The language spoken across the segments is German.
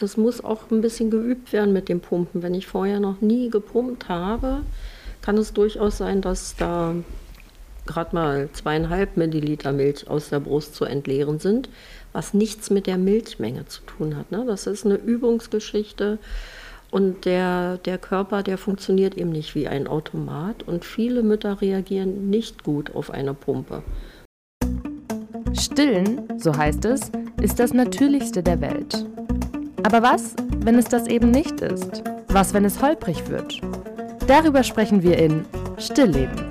das muss auch ein bisschen geübt werden mit dem Pumpen. Wenn ich vorher noch nie gepumpt habe, kann es durchaus sein, dass da gerade mal zweieinhalb Milliliter Milch aus der Brust zu entleeren sind, was nichts mit der Milchmenge zu tun hat. Ne? Das ist eine Übungsgeschichte und der, der Körper, der funktioniert eben nicht wie ein Automat und viele Mütter reagieren nicht gut auf eine Pumpe. Stillen, so heißt es, ist das Natürlichste der Welt. Aber was, wenn es das eben nicht ist? Was, wenn es holprig wird? Darüber sprechen wir in Stillleben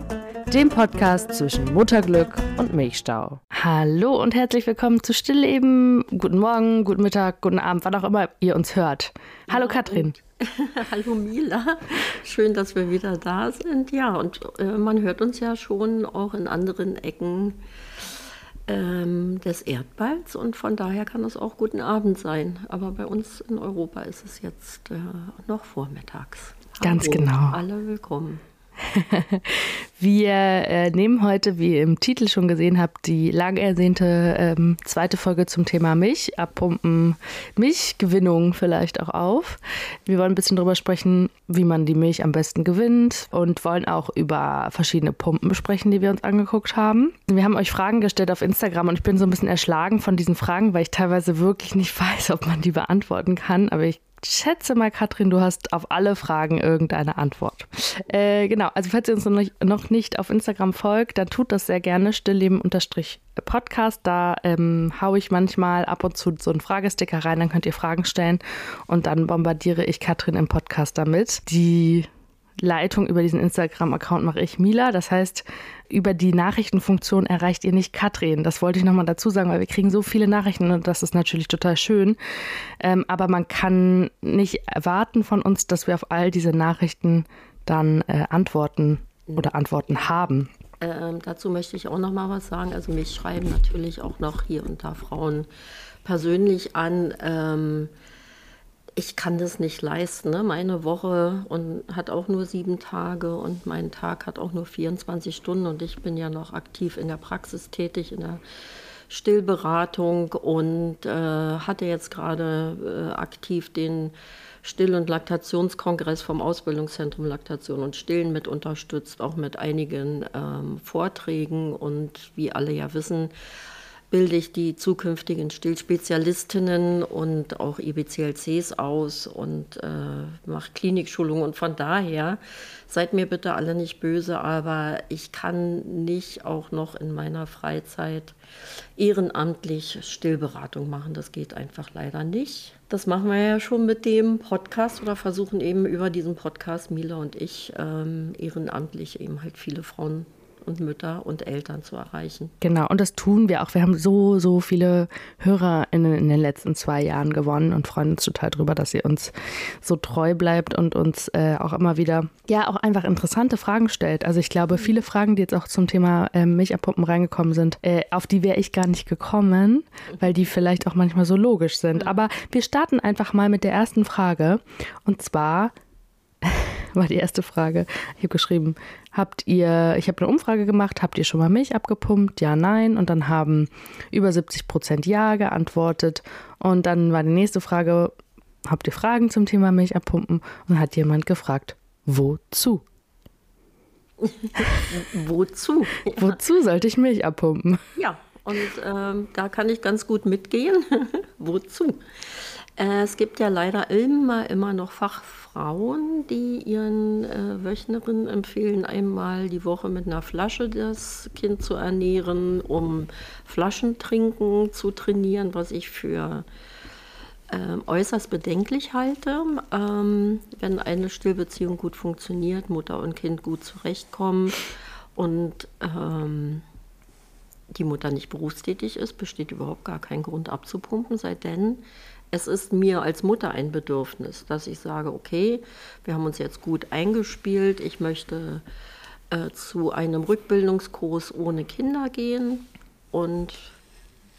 dem Podcast zwischen Mutterglück und Milchstau. Hallo und herzlich willkommen zu Stillleben. Guten Morgen, guten Mittag, guten Abend, wann auch immer ihr uns hört. Hallo ja, Katrin. Hallo Mila, schön, dass wir wieder da sind. Ja, und äh, man hört uns ja schon auch in anderen Ecken ähm, des Erdballs und von daher kann es auch guten Abend sein. Aber bei uns in Europa ist es jetzt äh, noch vormittags. Ganz Hallo, genau. Alle willkommen. Wir äh, nehmen heute, wie ihr im Titel schon gesehen habt, die lang ersehnte ähm, zweite Folge zum Thema Milch, abpumpen, Milchgewinnung vielleicht auch auf. Wir wollen ein bisschen darüber sprechen, wie man die Milch am besten gewinnt und wollen auch über verschiedene Pumpen sprechen, die wir uns angeguckt haben. Wir haben euch Fragen gestellt auf Instagram und ich bin so ein bisschen erschlagen von diesen Fragen, weil ich teilweise wirklich nicht weiß, ob man die beantworten kann, aber ich schätze mal, Katrin, du hast auf alle Fragen irgendeine Antwort. Äh, genau, also falls ihr uns noch nicht auf Instagram folgt, dann tut das sehr gerne. Stillleben-Podcast. Da ähm, haue ich manchmal ab und zu so einen Fragesticker rein, dann könnt ihr Fragen stellen und dann bombardiere ich Katrin im Podcast damit. Die Leitung über diesen Instagram-Account mache ich Mila. Das heißt, über die Nachrichtenfunktion erreicht ihr nicht Katrin. Das wollte ich nochmal dazu sagen, weil wir kriegen so viele Nachrichten und das ist natürlich total schön. Ähm, aber man kann nicht erwarten von uns, dass wir auf all diese Nachrichten dann äh, antworten oder Antworten haben. Ähm, dazu möchte ich auch noch mal was sagen. Also mich schreiben natürlich auch noch hier und da Frauen persönlich an. Ähm, ich kann das nicht leisten. Ne? Meine Woche und hat auch nur sieben Tage und mein Tag hat auch nur 24 Stunden und ich bin ja noch aktiv in der Praxis tätig, in der Stillberatung und äh, hatte jetzt gerade äh, aktiv den Still- und Laktationskongress vom Ausbildungszentrum Laktation und Stillen mit unterstützt, auch mit einigen ähm, Vorträgen und wie alle ja wissen, bilde ich die zukünftigen Stillspezialistinnen und auch IBCLCs aus und äh, mache Klinikschulungen. Und von daher, seid mir bitte alle nicht böse, aber ich kann nicht auch noch in meiner Freizeit ehrenamtlich Stillberatung machen. Das geht einfach leider nicht. Das machen wir ja schon mit dem Podcast oder versuchen eben über diesen Podcast, Mila und ich, ähm, ehrenamtlich eben halt viele Frauen und Mütter und Eltern zu erreichen. Genau, und das tun wir auch. Wir haben so, so viele Hörer in, den letzten zwei Jahren gewonnen und freuen uns total darüber, dass ihr uns so treu bleibt und uns äh, auch immer wieder, ja, auch einfach interessante Fragen stellt. Also ich glaube, viele Fragen, die jetzt auch zum Thema äh, Milchabpumpen reingekommen sind, äh, auf die wäre ich gar nicht gekommen, weil die vielleicht auch manchmal so logisch sind. Aber wir starten einfach mal mit der ersten Frage. Und zwar, war die erste Frage. Ich habe geschrieben, habt ihr, ich habe eine Umfrage gemacht, habt ihr schon mal Milch abgepumpt? Ja, nein. Und dann haben über 70 Prozent Ja geantwortet. Und dann war die nächste Frage, habt ihr Fragen zum Thema Milch abpumpen? Und hat jemand gefragt, wozu? wozu? Wozu sollte ich Milch abpumpen? Ja, und ähm, da kann ich ganz gut mitgehen. wozu? Äh, es gibt ja leider immer, immer noch Fach, Frauen, die ihren äh, Wöchnerinnen empfehlen, einmal die Woche mit einer Flasche das Kind zu ernähren, um Flaschentrinken zu trainieren, was ich für äh, äußerst bedenklich halte. Ähm, wenn eine Stillbeziehung gut funktioniert, Mutter und Kind gut zurechtkommen und ähm, die Mutter nicht berufstätig ist, besteht überhaupt gar kein Grund abzupumpen, sei denn es ist mir als Mutter ein Bedürfnis, dass ich sage, okay, wir haben uns jetzt gut eingespielt, ich möchte äh, zu einem Rückbildungskurs ohne Kinder gehen und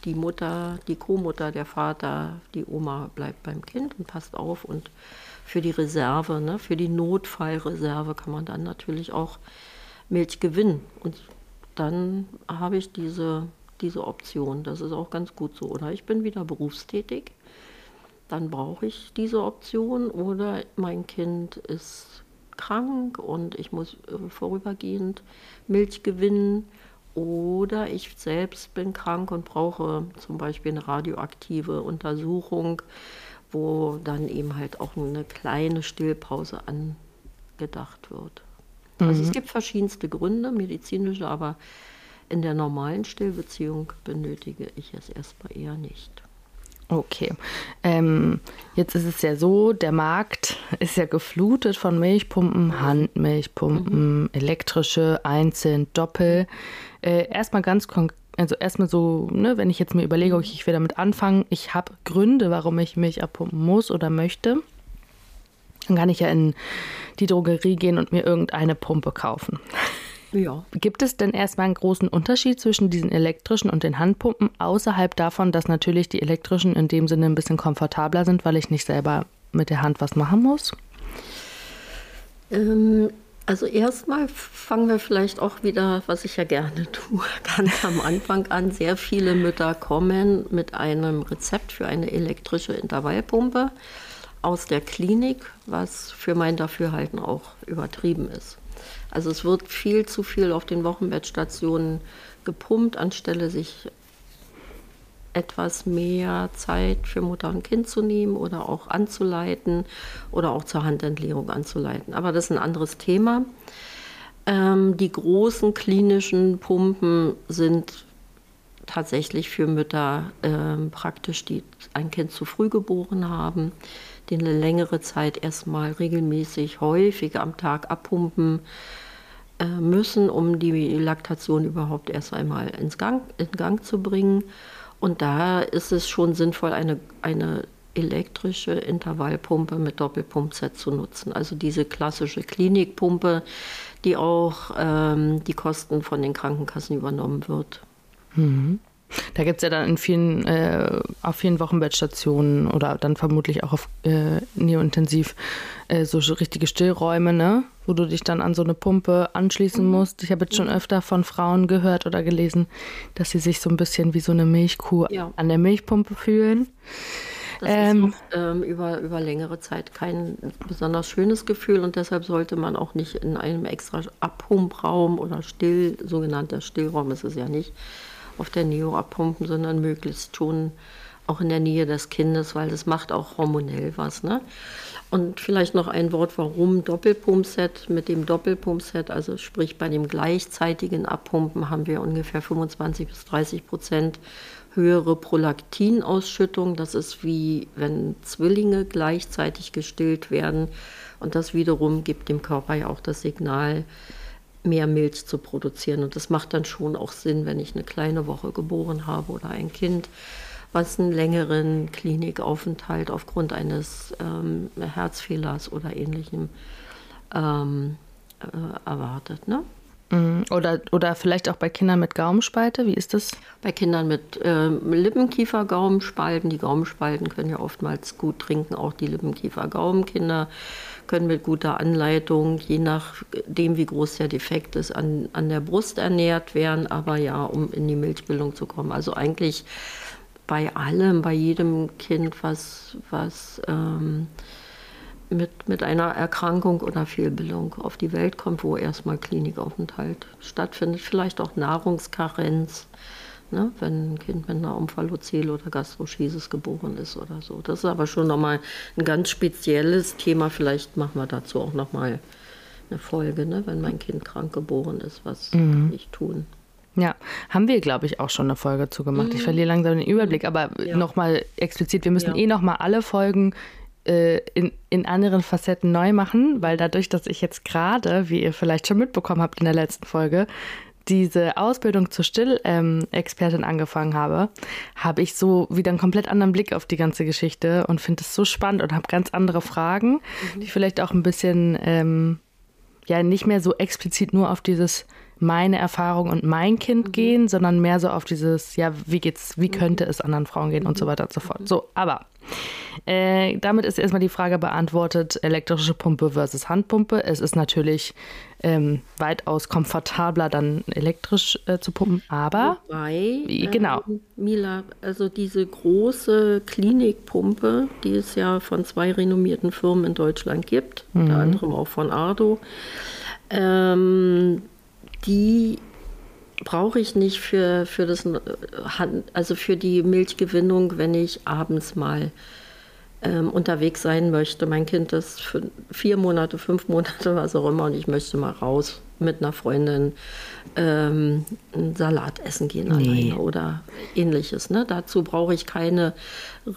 die Mutter, die Co-Mutter, der Vater, die Oma bleibt beim Kind und passt auf und für die Reserve, ne, für die Notfallreserve kann man dann natürlich auch Milch gewinnen und dann habe ich diese, diese Option. Das ist auch ganz gut so. Oder ich bin wieder berufstätig dann brauche ich diese Option oder mein Kind ist krank und ich muss äh, vorübergehend Milch gewinnen oder ich selbst bin krank und brauche zum Beispiel eine radioaktive Untersuchung, wo dann eben halt auch eine kleine Stillpause angedacht wird. Mhm. Also es mhm. gibt verschiedenste Gründe, medizinische, aber in der normalen Stillbeziehung benötige ich es erstmal eher nicht. Okay. Ähm, jetzt ist es ja so, der Markt ist ja geflutet von Milchpumpen, Handmilchpumpen, mhm. elektrische, einzeln, doppel. Äh, erstmal ganz konkret. Also erstmal so, ne, wenn ich jetzt mir überlege, okay, ich will damit anfangen, ich habe Gründe, warum ich Milch abpumpen muss oder möchte, dann kann ich ja in die Drogerie gehen und mir irgendeine Pumpe kaufen. Ja. Gibt es denn erstmal einen großen Unterschied zwischen diesen elektrischen und den Handpumpen, außerhalb davon, dass natürlich die elektrischen in dem Sinne ein bisschen komfortabler sind, weil ich nicht selber mit der Hand was machen muss? Ähm, also erstmal fangen wir vielleicht auch wieder, was ich ja gerne tue, ganz am Anfang an. Sehr viele Mütter kommen mit einem Rezept für eine elektrische Intervallpumpe aus der Klinik, was für mein Dafürhalten auch übertrieben ist. Also es wird viel zu viel auf den Wochenbettstationen gepumpt, anstelle sich etwas mehr Zeit für Mutter und Kind zu nehmen oder auch anzuleiten oder auch zur Handentleerung anzuleiten. Aber das ist ein anderes Thema. Ähm, die großen klinischen Pumpen sind tatsächlich für Mütter ähm, praktisch, die ein Kind zu früh geboren haben, die eine längere Zeit erstmal regelmäßig häufig am Tag abpumpen äh, müssen, um die Laktation überhaupt erst einmal ins Gang, in Gang zu bringen. Und da ist es schon sinnvoll, eine, eine elektrische Intervallpumpe mit Doppelpumpset zu nutzen. Also diese klassische Klinikpumpe, die auch ähm, die Kosten von den Krankenkassen übernommen wird. Mhm. Da gibt es ja dann in vielen, äh, auf vielen Wochenbettstationen oder dann vermutlich auch auf äh, Neointensiv äh, so richtige Stillräume, ne? wo du dich dann an so eine Pumpe anschließen mhm. musst. Ich habe jetzt schon mhm. öfter von Frauen gehört oder gelesen, dass sie sich so ein bisschen wie so eine Milchkuh ja. an der Milchpumpe fühlen. Das ähm, ist auch, ähm, über, über längere Zeit kein besonders schönes Gefühl und deshalb sollte man auch nicht in einem extra Abpumpraum oder Still, sogenannter Stillraum ist es ja nicht, auf der Neo abpumpen, sondern möglichst schon auch in der Nähe des Kindes, weil das macht auch hormonell was. Ne? Und vielleicht noch ein Wort, warum Doppelpumpset. Mit dem Doppelpumpset, also sprich bei dem gleichzeitigen Abpumpen, haben wir ungefähr 25 bis 30 Prozent höhere Prolaktinausschüttung. Das ist wie wenn Zwillinge gleichzeitig gestillt werden. Und das wiederum gibt dem Körper ja auch das Signal, mehr Milch zu produzieren. Und das macht dann schon auch Sinn, wenn ich eine kleine Woche geboren habe oder ein Kind, was einen längeren Klinikaufenthalt aufgrund eines ähm, Herzfehlers oder ähnlichem ähm, äh, erwartet. Ne? Mhm. Oder, oder vielleicht auch bei Kindern mit Gaumenspalte, wie ist das? Bei Kindern mit äh, Lippenkiefer-Gaumenspalten. Die Gaumenspalten können ja oftmals gut trinken, auch die Lippenkiefer-Gaumenkinder können mit guter Anleitung, je nachdem, wie groß der Defekt ist, an, an der Brust ernährt werden, aber ja, um in die Milchbildung zu kommen. Also eigentlich bei allem, bei jedem Kind, was, was ähm, mit, mit einer Erkrankung oder Fehlbildung auf die Welt kommt, wo erstmal Klinikaufenthalt stattfindet, vielleicht auch Nahrungskarenz, ne, wenn ein Kind mit einer Omphalozel oder Gastroschisis geboren ist oder so. Das ist aber schon nochmal ein ganz spezielles Thema. Vielleicht machen wir dazu auch nochmal eine Folge, ne, wenn mein Kind krank geboren ist, was mhm. kann ich tun. Ja, haben wir, glaube ich, auch schon eine Folge zu gemacht. Mhm. Ich verliere langsam den Überblick, aber ja. nochmal explizit, wir müssen ja. eh nochmal alle Folgen äh, in, in anderen Facetten neu machen, weil dadurch, dass ich jetzt gerade, wie ihr vielleicht schon mitbekommen habt in der letzten Folge, diese Ausbildung zur Stillexpertin ähm, angefangen habe, habe ich so wieder einen komplett anderen Blick auf die ganze Geschichte und finde es so spannend und habe ganz andere Fragen, mhm. die vielleicht auch ein bisschen ähm, ja nicht mehr so explizit nur auf dieses meine Erfahrung und mein Kind mhm. gehen, sondern mehr so auf dieses, ja, wie geht's, wie könnte es anderen Frauen gehen und so weiter und so fort. So, aber äh, damit ist erstmal die Frage beantwortet, elektrische Pumpe versus Handpumpe. Es ist natürlich ähm, weitaus komfortabler, dann elektrisch äh, zu pumpen, aber Wobei, genau. Ähm, Mila, also diese große Klinikpumpe, die es ja von zwei renommierten Firmen in Deutschland gibt, mhm. unter anderem auch von Ardo, ähm, die brauche ich nicht für, für das äh, also für die Milchgewinnung, wenn ich abends mal ähm, unterwegs sein möchte. Mein Kind ist für vier Monate, fünf Monate, was auch immer, und ich möchte mal raus mit einer Freundin ähm, einen Salat essen gehen nee. alleine oder ähnliches. Ne? Dazu brauche ich keine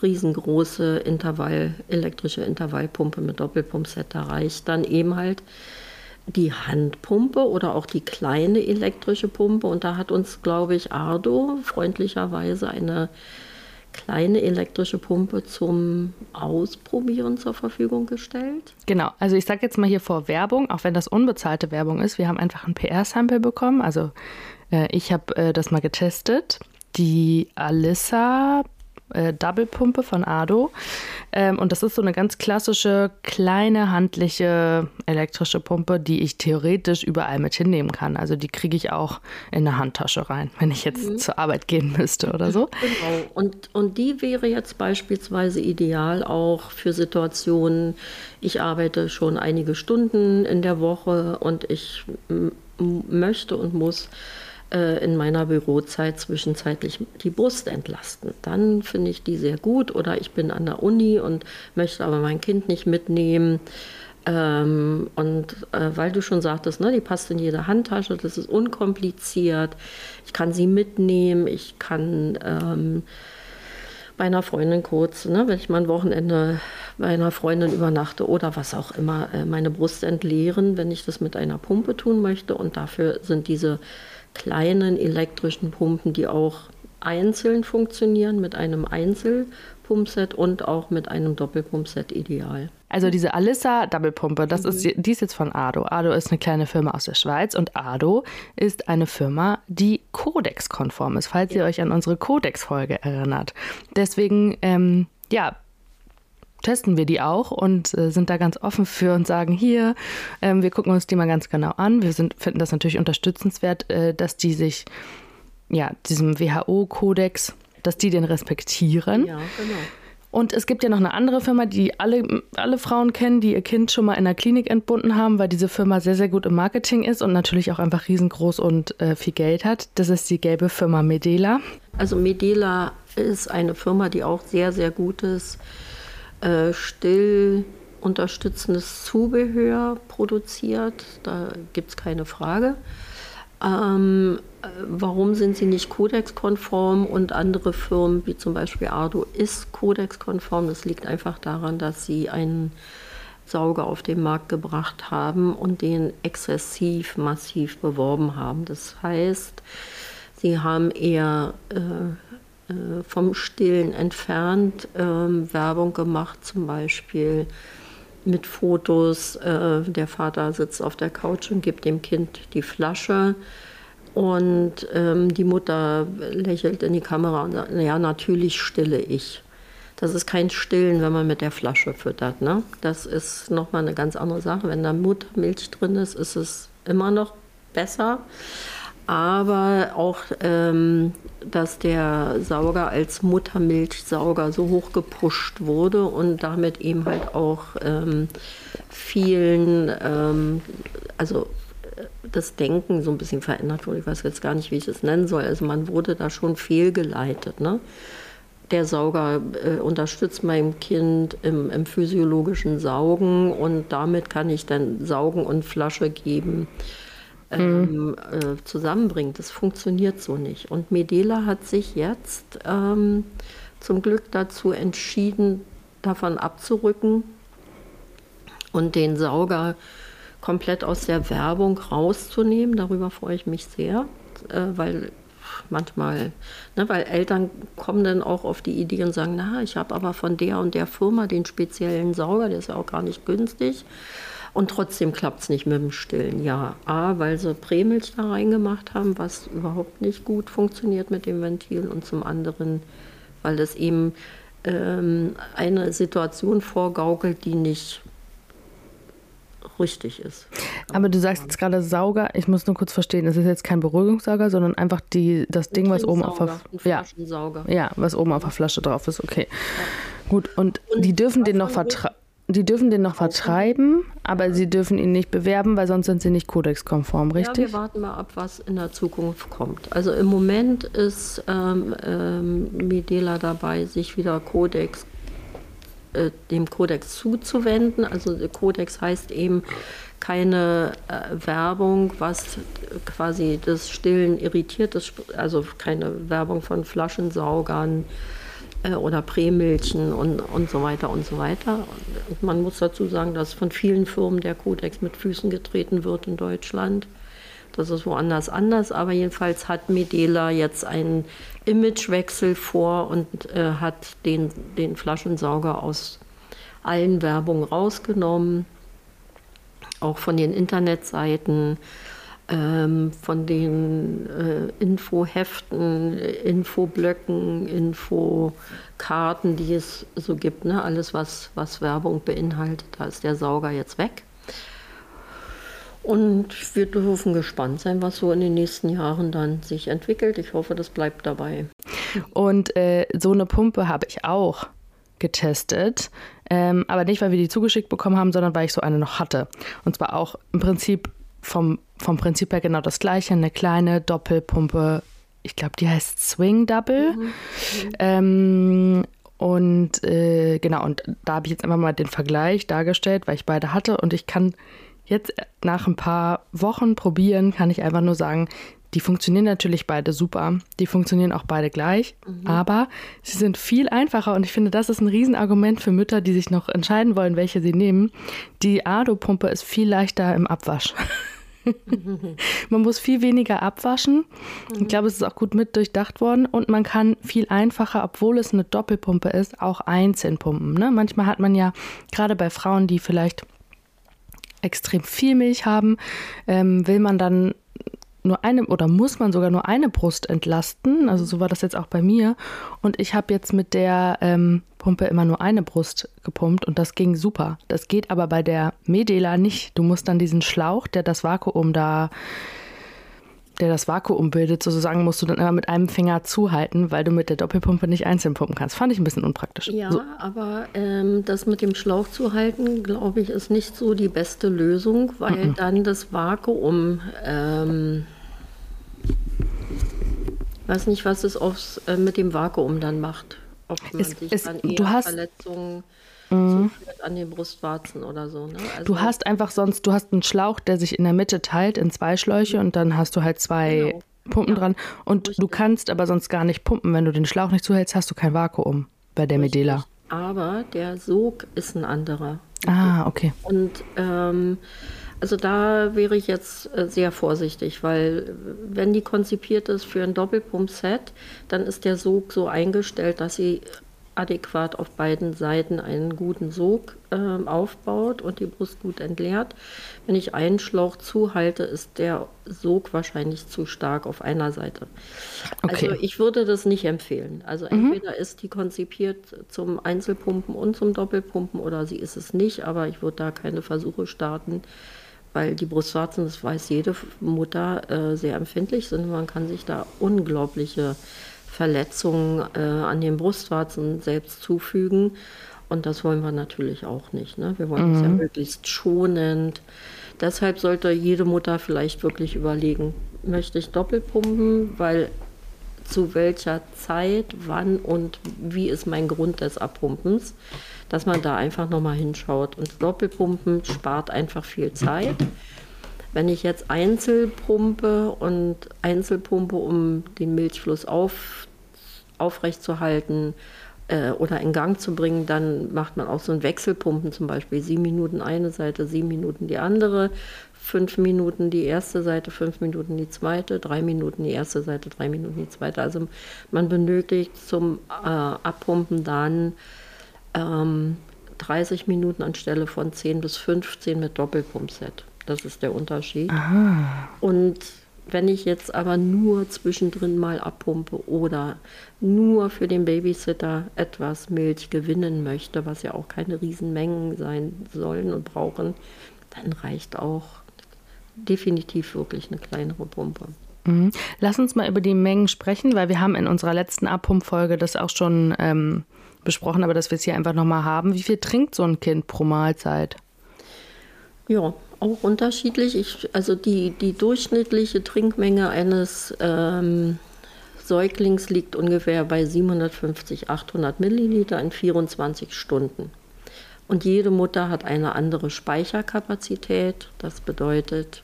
riesengroße Intervall, elektrische Intervallpumpe mit Doppelpumpset. Da reicht dann eben halt die Handpumpe oder auch die kleine elektrische Pumpe. Und da hat uns, glaube ich, Ardo freundlicherweise eine kleine elektrische Pumpe zum Ausprobieren zur Verfügung gestellt. Genau, also ich sage jetzt mal hier vor Werbung, auch wenn das unbezahlte Werbung ist. Wir haben einfach ein PR-Sample bekommen. Also äh, ich habe äh, das mal getestet. Die Alissa äh, Double-Pumpe von Ado. Ähm, und das ist so eine ganz klassische, kleine, handliche elektrische Pumpe, die ich theoretisch überall mit hinnehmen kann. Also die kriege ich auch in eine Handtasche rein, wenn ich jetzt mhm. zur Arbeit gehen müsste oder so. Genau. Und, und die wäre jetzt beispielsweise ideal auch für Situationen, ich arbeite schon einige Stunden in der Woche und ich möchte und muss äh, in meiner Bürozeit zwischenzeitlich die Brust entlasten. Dann finde ich die sehr gut oder ich bin an der Uni und möchte aber mein Kind nicht mitnehmen. Ähm, und äh, weil du schon sagtest, ne, die passt in jede Handtasche, das ist unkompliziert. Ich kann sie mitnehmen, ich kann ähm, bei einer Freundin kurz, ne, wenn ich mal ein Wochenende bei einer Freundin übernachte oder was auch immer, äh, meine Brust entleeren, wenn ich das mit einer Pumpe tun möchte. Und dafür sind diese kleinen elektrischen Pumpen, die auch einzeln funktionieren mit einem Einzelpumpset und auch mit einem Doppelpumpset ideal. Also diese Alissa Doppelpumpe, das mhm. ist die ist jetzt von Ado. Ado ist eine kleine Firma aus der Schweiz und Ado ist eine Firma, die Codex-konform ist, falls ja. ihr euch an unsere Codex-Folge erinnert. Deswegen, ähm, ja, testen wir die auch und äh, sind da ganz offen für und sagen, hier, ähm, wir gucken uns die mal ganz genau an. Wir sind, finden das natürlich unterstützenswert, äh, dass die sich ja, diesem WHO-Kodex, dass die den respektieren. Ja, genau. Und es gibt ja noch eine andere Firma, die alle, alle Frauen kennen, die ihr Kind schon mal in der Klinik entbunden haben, weil diese Firma sehr, sehr gut im Marketing ist und natürlich auch einfach riesengroß und äh, viel Geld hat. Das ist die gelbe Firma Medela. Also Medela ist eine Firma, die auch sehr, sehr gutes äh, still unterstützendes Zubehör produziert. Da gibt es keine Frage. Ähm, äh, warum sind sie nicht Codex-konform und andere Firmen wie zum Beispiel Ardo ist Codex-konform? Das liegt einfach daran, dass sie einen Sauger auf den Markt gebracht haben und den exzessiv massiv beworben haben. Das heißt, sie haben eher äh, äh, vom Stillen entfernt ähm, Werbung gemacht, zum Beispiel mit Fotos. Äh, der Vater sitzt auf der Couch und gibt dem Kind die Flasche. Und ähm, die Mutter lächelt in die Kamera und sagt, ja, natürlich stille ich. Das ist kein Stillen, wenn man mit der Flasche füttert. Ne? Das ist nochmal eine ganz andere Sache. Wenn da Muttermilch drin ist, ist es immer noch besser aber auch, ähm, dass der Sauger als Muttermilchsauger so hoch gepusht wurde und damit eben halt auch ähm, vielen, ähm, also äh, das Denken so ein bisschen verändert wurde. Ich weiß jetzt gar nicht, wie ich es nennen soll. Also man wurde da schon fehlgeleitet. Ne? Der Sauger äh, unterstützt meinem Kind im, im, physiologischen Saugen und damit kann ich dann Saugen und Flasche geben ähm, äh, zusammenbringt. Das funktioniert so nicht. Und Medela hat sich jetzt ähm, zum Glück dazu entschieden, davon abzurücken und den Sauger komplett aus der Werbung rauszunehmen. Darüber freue ich mich sehr, äh, weil manchmal, ne, weil Eltern kommen dann auch auf die Idee und sagen, na, ich habe aber von der und der Firma den speziellen Sauger, der ist ja auch gar nicht günstig. Und trotzdem klappt es nicht mit dem Stillen. Ja, A, weil sie Prämilch da reingemacht haben, was überhaupt nicht gut funktioniert mit dem Ventil. Und zum anderen, weil das eben ähm, eine Situation vorgaukelt, die nicht richtig ist. Aber du sagst jetzt gerade Sauger, ich muss nur kurz verstehen, es ist jetzt kein Beruhigungssauger, sondern einfach die, das Ding, was oben auf der ja, ja, was oben auf der Flasche drauf ist, okay. Ja. Gut, und, und die dürfen den noch vertragen. Die dürfen den noch vertreiben, aber sie dürfen ihn nicht bewerben, weil sonst sind sie nicht kodexkonform, richtig? Ja, wir warten mal ab, was in der Zukunft kommt. Also im Moment ist ähm, ähm, Medela dabei, sich wieder Kodex, äh, dem Kodex zuzuwenden. Also Kodex heißt eben keine äh, Werbung, was quasi das Stillen irritiert, das, also keine Werbung von Flaschensaugern oder Prämilchen und, und so weiter und so weiter. Und man muss dazu sagen, dass von vielen Firmen der Kodex mit Füßen getreten wird in Deutschland. Das ist woanders anders, aber jedenfalls hat Medela jetzt einen Imagewechsel vor und äh, hat den, den Flaschensauger aus allen Werbungen rausgenommen, auch von den Internetseiten von den äh, Infoheften, Infoblöcken, Infokarten, die es so gibt. Ne? Alles, was, was Werbung beinhaltet, da ist der Sauger jetzt weg. Und wir dürfen gespannt sein, was so in den nächsten Jahren dann sich entwickelt. Ich hoffe, das bleibt dabei. Und äh, so eine Pumpe habe ich auch getestet. Ähm, aber nicht, weil wir die zugeschickt bekommen haben, sondern weil ich so eine noch hatte. Und zwar auch im Prinzip vom, vom Prinzip her genau das gleiche, eine kleine Doppelpumpe, ich glaube, die heißt Swing Double. Mhm. Ähm, und äh, genau, und da habe ich jetzt einfach mal den Vergleich dargestellt, weil ich beide hatte. Und ich kann jetzt nach ein paar Wochen probieren, kann ich einfach nur sagen, die funktionieren natürlich beide super. Die funktionieren auch beide gleich, mhm. aber sie sind viel einfacher und ich finde, das ist ein Riesenargument für Mütter, die sich noch entscheiden wollen, welche sie nehmen. Die Ado-Pumpe ist viel leichter im Abwasch. man muss viel weniger abwaschen. Ich glaube, es ist auch gut mit durchdacht worden und man kann viel einfacher, obwohl es eine Doppelpumpe ist, auch einzeln pumpen. Ne? Manchmal hat man ja gerade bei Frauen, die vielleicht extrem viel Milch haben, ähm, will man dann nur eine oder muss man sogar nur eine Brust entlasten. Also so war das jetzt auch bei mir. Und ich habe jetzt mit der ähm, Pumpe immer nur eine Brust gepumpt und das ging super. Das geht aber bei der Medela nicht. Du musst dann diesen Schlauch, der das Vakuum da der das Vakuum bildet, sozusagen, musst du dann immer mit einem Finger zuhalten, weil du mit der Doppelpumpe nicht einzeln pumpen kannst. Fand ich ein bisschen unpraktisch. Ja, so. aber ähm, das mit dem Schlauch zu halten, glaube ich, ist nicht so die beste Lösung, weil -mm. dann das Vakuum ähm, weiß nicht, was es aufs, äh, mit dem Vakuum dann macht. Ob man es, sich es, dann eher du hast, Verletzungen mhm. zuführt an den Brustwarzen oder so. Ne? Also, du hast einfach sonst, du hast einen Schlauch, der sich in der Mitte teilt in zwei Schläuche und dann hast du halt zwei genau. Pumpen ja, dran. Und richtig. du kannst aber sonst gar nicht pumpen. Wenn du den Schlauch nicht zuhältst, hast du kein Vakuum bei der richtig. Medela. Aber der Sog ist ein anderer. Ah, okay. Und ähm, also da wäre ich jetzt äh, sehr vorsichtig, weil wenn die konzipiert ist für ein Doppelpump-Set, dann ist der Sog so eingestellt, dass sie adäquat auf beiden Seiten einen guten Sog äh, aufbaut und die Brust gut entleert. Wenn ich einen Schlauch zuhalte, ist der Sog wahrscheinlich zu stark auf einer Seite. Okay. Also ich würde das nicht empfehlen. Also mhm. entweder ist die konzipiert zum Einzelpumpen und zum Doppelpumpen oder sie ist es nicht, aber ich würde da keine Versuche starten weil die Brustwarzen, das weiß jede Mutter, äh, sehr empfindlich sind. Man kann sich da unglaubliche Verletzungen äh, an den Brustwarzen selbst zufügen. Und das wollen wir natürlich auch nicht. Ne? Wir wollen es mhm. ja möglichst schonend. Deshalb sollte jede Mutter vielleicht wirklich überlegen, möchte ich Doppelpumpen, weil zu welcher Zeit, wann und wie ist mein Grund des Abpumpens dass man da einfach nochmal hinschaut. Und Doppelpumpen spart einfach viel Zeit. Wenn ich jetzt Einzelpumpe und Einzelpumpe, um den Milchfluss auf, aufrechtzuerhalten äh, oder in Gang zu bringen, dann macht man auch so ein Wechselpumpen zum Beispiel. Sieben Minuten eine Seite, sieben Minuten die andere, fünf Minuten die erste Seite, fünf Minuten die zweite, drei Minuten die erste Seite, drei Minuten die zweite. Also man benötigt zum äh, Abpumpen dann ähm, 30 Minuten anstelle von 10 bis 15 mit Doppelpumpset. Das ist der Unterschied. Aha. Und wenn ich jetzt aber nur zwischendrin mal abpumpe oder nur für den Babysitter etwas Milch gewinnen möchte, was ja auch keine Riesenmengen sein sollen und brauchen, dann reicht auch definitiv wirklich eine kleinere Pumpe. Mhm. Lass uns mal über die Mengen sprechen, weil wir haben in unserer letzten Abpumpfolge das auch schon ähm, besprochen, aber dass wir es hier einfach nochmal haben. Wie viel trinkt so ein Kind pro Mahlzeit? Ja, auch unterschiedlich. Ich, also die, die durchschnittliche Trinkmenge eines ähm, Säuglings liegt ungefähr bei 750, 800 Milliliter in 24 Stunden. Und jede Mutter hat eine andere Speicherkapazität. Das bedeutet,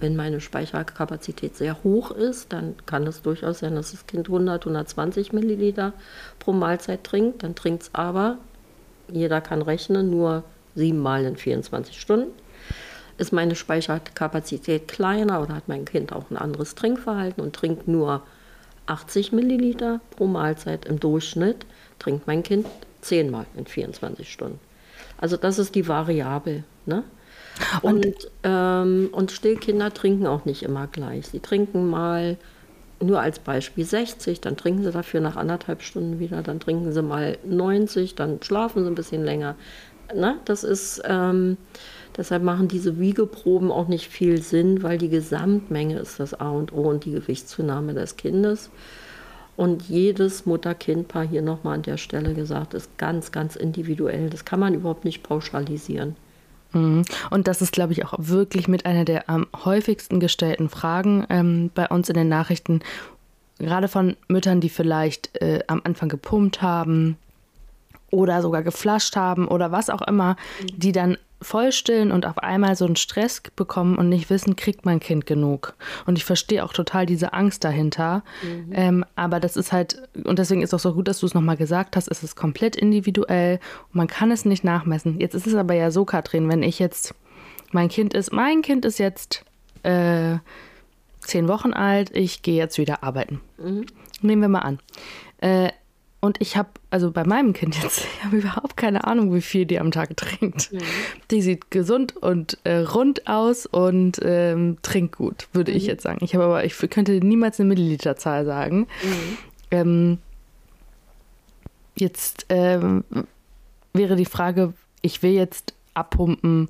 wenn meine Speicherkapazität sehr hoch ist, dann kann es durchaus sein, dass das Kind 100, 120 Milliliter pro Mahlzeit trinkt. Dann trinkt es aber, jeder kann rechnen, nur siebenmal in 24 Stunden. Ist meine Speicherkapazität kleiner oder hat mein Kind auch ein anderes Trinkverhalten und trinkt nur 80 Milliliter pro Mahlzeit im Durchschnitt, trinkt mein Kind zehnmal in 24 Stunden. Also das ist die Variable. Ne? Und, und, ähm, und Stillkinder trinken auch nicht immer gleich. Sie trinken mal nur als Beispiel 60, dann trinken sie dafür nach anderthalb Stunden wieder, dann trinken sie mal 90, dann schlafen sie ein bisschen länger. Ne? das ist, ähm, deshalb machen diese Wiegeproben auch nicht viel Sinn, weil die Gesamtmenge ist das A und O und die Gewichtszunahme des Kindes. Und jedes Mutter-Kind-Paar hier nochmal an der Stelle gesagt, ist ganz, ganz individuell. Das kann man überhaupt nicht pauschalisieren. Mhm. Und das ist, glaube ich, auch wirklich mit einer der am häufigsten gestellten Fragen ähm, bei uns in den Nachrichten, gerade von Müttern, die vielleicht äh, am Anfang gepumpt haben oder sogar geflasht haben oder was auch immer, mhm. die dann voll stillen und auf einmal so einen Stress bekommen und nicht wissen, kriegt mein Kind genug. Und ich verstehe auch total diese Angst dahinter. Mhm. Ähm, aber das ist halt, und deswegen ist auch so gut, dass du es nochmal gesagt hast, es ist komplett individuell und man kann es nicht nachmessen. Jetzt ist es aber ja so, Katrin, wenn ich jetzt, mein Kind ist, mein Kind ist jetzt äh, zehn Wochen alt, ich gehe jetzt wieder arbeiten. Mhm. Nehmen wir mal an. Äh, und ich habe, also bei meinem Kind jetzt, ich habe überhaupt keine Ahnung, wie viel die am Tag trinkt. Mhm. Die sieht gesund und äh, rund aus und ähm, trinkt gut, würde mhm. ich jetzt sagen. Ich habe aber, ich könnte niemals eine Milliliterzahl sagen. Mhm. Ähm, jetzt ähm, wäre die Frage, ich will jetzt abpumpen,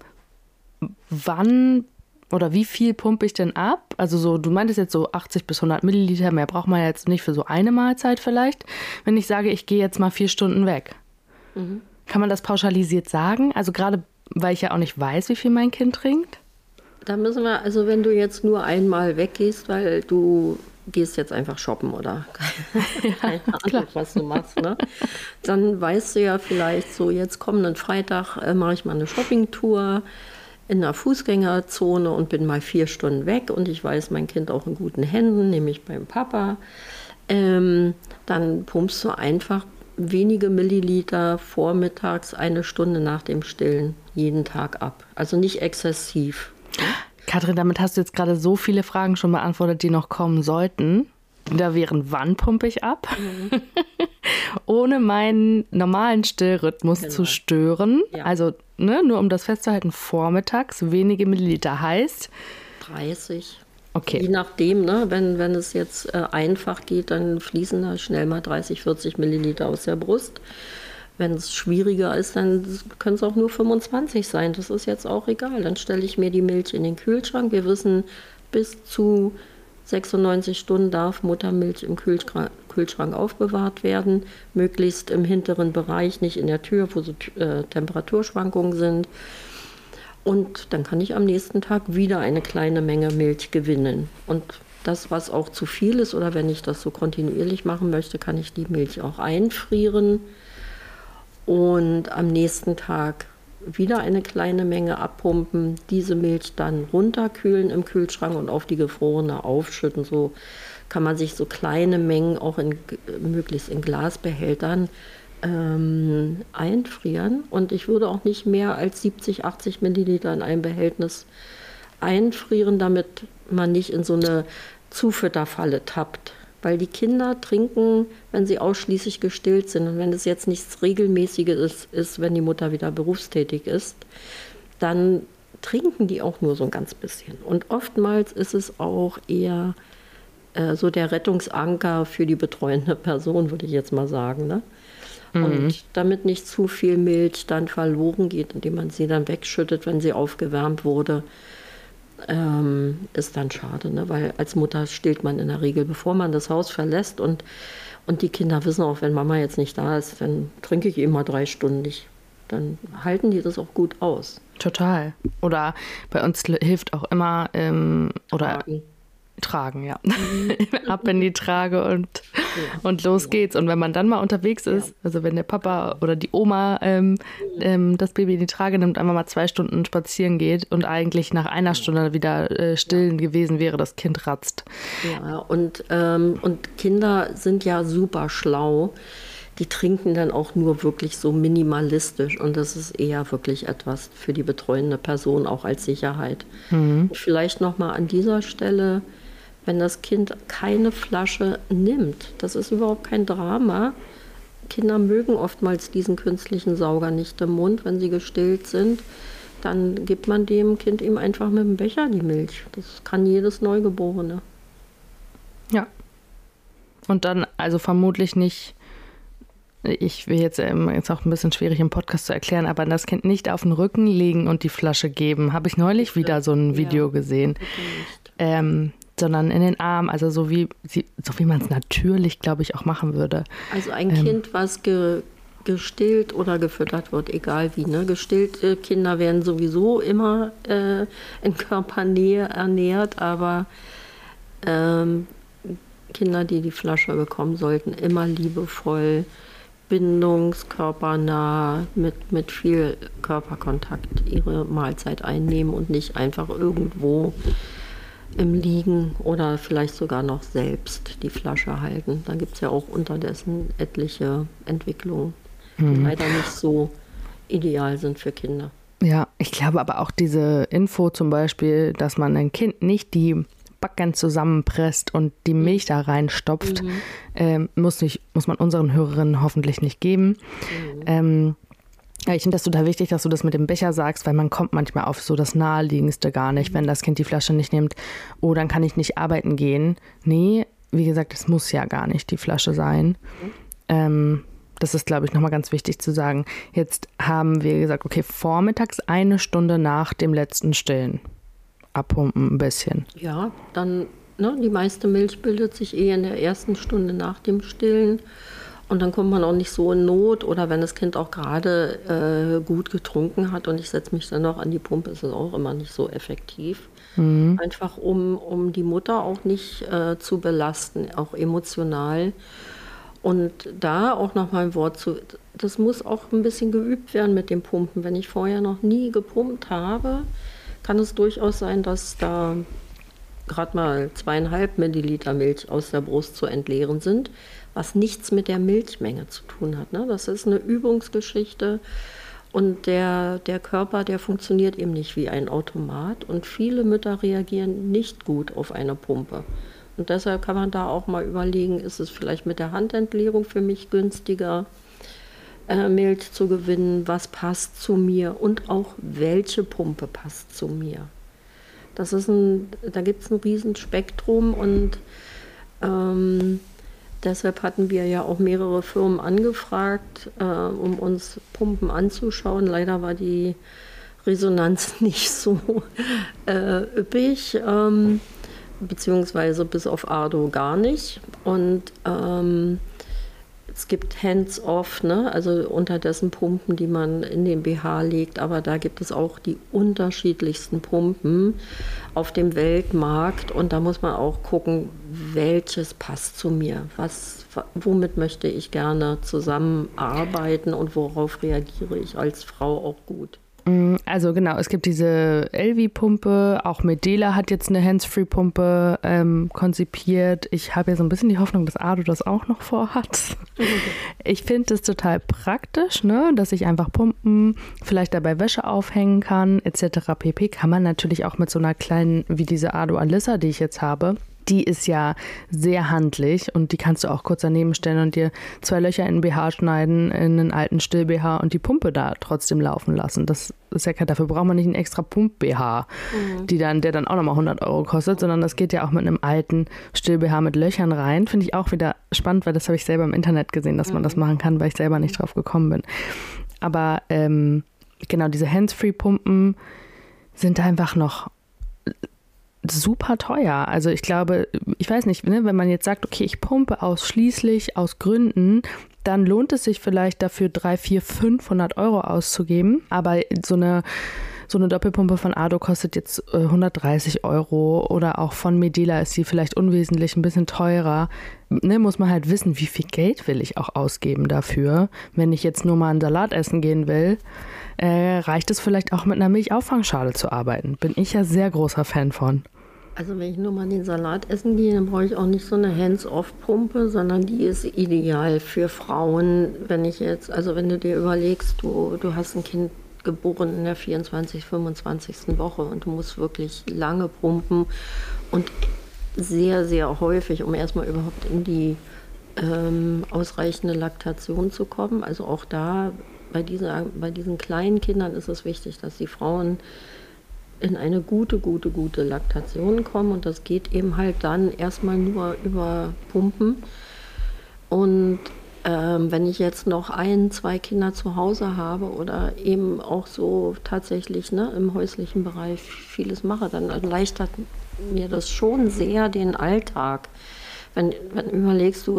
wann oder wie viel pumpe ich denn ab? Also so, du meintest jetzt so 80 bis 100 Milliliter, mehr braucht man jetzt nicht für so eine Mahlzeit vielleicht. Wenn ich sage, ich gehe jetzt mal vier Stunden weg, mhm. kann man das pauschalisiert sagen? Also gerade, weil ich ja auch nicht weiß, wie viel mein Kind trinkt? Da müssen wir, also wenn du jetzt nur einmal weggehst, weil du gehst jetzt einfach shoppen oder keine Ahnung, was du machst, ne? dann weißt du ja vielleicht so, jetzt kommenden Freitag äh, mache ich mal eine Shoppingtour in einer Fußgängerzone und bin mal vier Stunden weg und ich weiß mein Kind auch in guten Händen, nämlich beim Papa, ähm, dann pumpst du einfach wenige Milliliter vormittags eine Stunde nach dem Stillen jeden Tag ab. Also nicht exzessiv. Katrin, damit hast du jetzt gerade so viele Fragen schon beantwortet, die noch kommen sollten. Da wären, wann pumpe ich ab? Mhm. Ohne meinen normalen Stillrhythmus genau. zu stören. Ja. Also ne, nur um das festzuhalten, vormittags wenige Milliliter heißt 30. Okay. Je nachdem, ne, wenn, wenn es jetzt äh, einfach geht, dann fließen da schnell mal 30, 40 Milliliter aus der Brust. Wenn es schwieriger ist, dann können es auch nur 25 sein. Das ist jetzt auch egal. Dann stelle ich mir die Milch in den Kühlschrank. Wir wissen, bis zu 96 Stunden darf Muttermilch im Kühlschrank, aufbewahrt werden, möglichst im hinteren Bereich, nicht in der Tür, wo so äh, Temperaturschwankungen sind. Und dann kann ich am nächsten Tag wieder eine kleine Menge Milch gewinnen. Und das, was auch zu viel ist, oder wenn ich das so kontinuierlich machen möchte, kann ich die Milch auch einfrieren und am nächsten Tag wieder eine kleine Menge abpumpen, diese Milch dann runterkühlen im Kühlschrank und auf die gefrorene aufschütten. So kann man sich so kleine Mengen auch in, möglichst in Glasbehältern ähm, einfrieren. Und ich würde auch nicht mehr als 70, 80 Milliliter in einem Behältnis einfrieren, damit man nicht in so eine Zufütterfalle tappt. Weil die Kinder trinken, wenn sie ausschließlich gestillt sind. Und wenn es jetzt nichts Regelmäßiges ist, ist, wenn die Mutter wieder berufstätig ist, dann trinken die auch nur so ein ganz bisschen. Und oftmals ist es auch eher äh, so der Rettungsanker für die betreuende Person, würde ich jetzt mal sagen. Ne? Mhm. Und damit nicht zu viel Milch dann verloren geht, indem man sie dann wegschüttet, wenn sie aufgewärmt wurde, ähm, ist dann schade. Ne? Weil als Mutter stillt man in der Regel, bevor man das Haus verlässt. Und, und die Kinder wissen auch, wenn Mama jetzt nicht da ist, dann trinke ich immer drei Stunden nicht. Dann halten die das auch gut aus. Total. Oder bei uns hilft auch immer, ähm, oder Tragen. Tragen, ja. Ab in die Trage und, ja. und los geht's. Und wenn man dann mal unterwegs ist, ja. also wenn der Papa oder die Oma ähm, ähm, das Baby in die Trage nimmt, einmal mal zwei Stunden spazieren geht und eigentlich nach einer Stunde wieder äh, stillen gewesen wäre, das Kind ratzt. Ja, und, ähm, und Kinder sind ja super schlau die trinken dann auch nur wirklich so minimalistisch und das ist eher wirklich etwas für die betreuende Person auch als Sicherheit. Mhm. Vielleicht noch mal an dieser Stelle, wenn das Kind keine Flasche nimmt, das ist überhaupt kein Drama. Kinder mögen oftmals diesen künstlichen Sauger nicht im Mund, wenn sie gestillt sind. Dann gibt man dem Kind ihm einfach mit dem Becher die Milch. Das kann jedes Neugeborene. Ja. Und dann also vermutlich nicht ich will jetzt ähm, jetzt auch ein bisschen schwierig im Podcast zu erklären, aber das Kind nicht auf den Rücken legen und die Flasche geben. Habe ich neulich wieder so ein Video ja, gesehen. Ähm, sondern in den Arm, also so wie, so wie man es natürlich, glaube ich, auch machen würde. Also ein ähm, Kind, was ge, gestillt oder gefüttert wird, egal wie. Ne? Gestillte Kinder werden sowieso immer äh, in Körpernähe ernährt, aber ähm, Kinder, die die Flasche bekommen, sollten immer liebevoll bindungskörpernah, mit, mit viel Körperkontakt ihre Mahlzeit einnehmen und nicht einfach irgendwo im Liegen oder vielleicht sogar noch selbst die Flasche halten. Da gibt es ja auch unterdessen etliche Entwicklungen, die mhm. leider nicht so ideal sind für Kinder. Ja, ich glaube aber auch diese Info zum Beispiel, dass man ein Kind nicht die Backen zusammenpresst und die mhm. Milch da reinstopft, mhm. ähm, muss, nicht, muss man unseren Hörerinnen hoffentlich nicht geben. Mhm. Ähm, ich finde das total wichtig, dass du das mit dem Becher sagst, weil man kommt manchmal auf so das Naheliegendste gar nicht, wenn das Kind die Flasche nicht nimmt. Oh, dann kann ich nicht arbeiten gehen. Nee, wie gesagt, es muss ja gar nicht die Flasche sein. Ähm, das ist, glaube ich, nochmal ganz wichtig zu sagen. Jetzt haben wir gesagt, okay, vormittags eine Stunde nach dem letzten Stillen abpumpen ein bisschen. Ja, dann, ne, die meiste Milch bildet sich eh in der ersten Stunde nach dem Stillen. Und dann kommt man auch nicht so in Not. Oder wenn das Kind auch gerade äh, gut getrunken hat und ich setze mich dann noch an die Pumpe, ist es auch immer nicht so effektiv. Mhm. Einfach um, um die Mutter auch nicht äh, zu belasten, auch emotional. Und da auch noch mal ein Wort zu, das muss auch ein bisschen geübt werden mit dem Pumpen. Wenn ich vorher noch nie gepumpt habe, kann es durchaus sein, dass da gerade mal zweieinhalb Milliliter Milch aus der Brust zu entleeren sind, was nichts mit der Milchmenge zu tun hat. Ne? Das ist eine Übungsgeschichte und der, der Körper, der funktioniert eben nicht wie ein Automat und viele Mütter reagieren nicht gut auf eine Pumpe. Und deshalb kann man da auch mal überlegen, ist es vielleicht mit der Handentleerung für mich günstiger? äh, Milch zu gewinnen, was passt zu mir und auch welche Pumpe passt zu mir. Das ist ein, da gibt es ein Riesenspektrum und ähm, deshalb hatten wir ja auch mehrere Firmen angefragt, äh, um uns Pumpen anzuschauen. Leider war die Resonanz nicht so äh, üppig, ähm, beziehungsweise bis auf Ardo gar nicht. Und ähm, es gibt Hands-off, ne? also unterdessen Pumpen, die man in den BH legt, aber da gibt es auch die unterschiedlichsten Pumpen auf dem Weltmarkt und da muss man auch gucken, welches passt zu mir, was, womit möchte ich gerne zusammenarbeiten und worauf reagiere ich als Frau auch gut. Mm, also genau, es gibt diese Elvi-Pumpe, auch Medela hat jetzt eine Hands-Free-Pumpe ähm, konzipiert. Ich habe ja so ein bisschen die Hoffnung, dass Ado das auch noch vorhat. Ich finde es total praktisch, ne, dass ich einfach pumpen, vielleicht dabei Wäsche aufhängen kann, etc. pp. Kann man natürlich auch mit so einer kleinen, wie diese Ado Alissa, die ich jetzt habe, die ist ja sehr handlich und die kannst du auch kurz daneben stellen und dir zwei Löcher in den BH schneiden, in einen alten Still-BH und die Pumpe da trotzdem laufen lassen. Das ist ja dafür braucht man nicht einen extra Pump-BH, mhm. die dann, der dann auch nochmal 100 Euro kostet, sondern das geht ja auch mit einem alten Still-BH mit Löchern rein. Finde ich auch wieder spannend, weil das habe ich selber im Internet gesehen, dass man das mhm. machen kann, weil ich selber nicht drauf gekommen bin. Aber ähm, genau, diese Hands-Free-Pumpen sind einfach noch super teuer. Also ich glaube, ich weiß nicht, ne, wenn man jetzt sagt, okay, ich pumpe ausschließlich aus Gründen, dann lohnt es sich vielleicht dafür 3, 4, 500 Euro auszugeben. Aber so eine so eine Doppelpumpe von Ado kostet jetzt 130 äh, Euro oder auch von Medela ist sie vielleicht unwesentlich ein bisschen teurer. Ne, muss man halt wissen, wie viel Geld will ich auch ausgeben dafür. Wenn ich jetzt nur mal einen Salat essen gehen will, äh, reicht es vielleicht auch mit einer Milchauffangschale zu arbeiten. Bin ich ja sehr großer Fan von. Also wenn ich nur mal den Salat essen gehe, dann brauche ich auch nicht so eine Hands-off-Pumpe, sondern die ist ideal für Frauen. Wenn ich jetzt, also wenn du dir überlegst, du, du hast ein Kind geboren in der 24., 25. Woche und du musst wirklich lange pumpen und sehr, sehr häufig, um erstmal überhaupt in die ähm, ausreichende Laktation zu kommen. Also auch da bei, dieser, bei diesen kleinen Kindern ist es wichtig, dass die Frauen in eine gute, gute, gute Laktation kommen. Und das geht eben halt dann erstmal nur über Pumpen. Und ähm, wenn ich jetzt noch ein, zwei Kinder zu Hause habe oder eben auch so tatsächlich ne, im häuslichen Bereich vieles mache, dann erleichtert mir das schon sehr den Alltag. Wenn, wenn überlegst, du,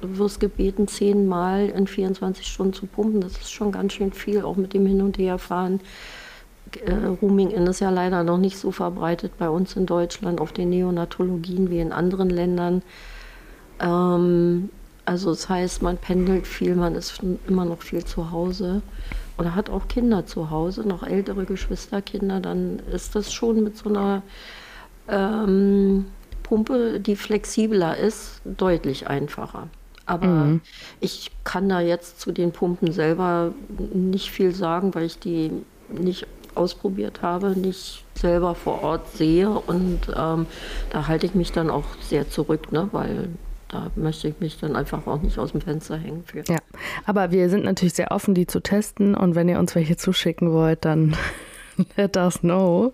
du wirst gebeten, zehnmal in 24 Stunden zu pumpen, das ist schon ganz schön viel, auch mit dem Hin- und Herfahren äh, Rooming-In ist ja leider noch nicht so verbreitet bei uns in Deutschland auf den Neonatologien wie in anderen Ländern. Ähm, also das heißt, man pendelt viel, man ist immer noch viel zu Hause oder hat auch Kinder zu Hause, noch ältere Geschwisterkinder, dann ist das schon mit so einer ähm, Pumpe, die flexibler ist, deutlich einfacher. Aber mhm. ich kann da jetzt zu den Pumpen selber nicht viel sagen, weil ich die nicht ausprobiert habe, nicht selber vor Ort sehe. Und ähm, da halte ich mich dann auch sehr zurück, ne? weil da möchte ich mich dann einfach auch nicht aus dem Fenster hängen. Für. Ja, aber wir sind natürlich sehr offen, die zu testen. Und wenn ihr uns welche zuschicken wollt, dann let us know.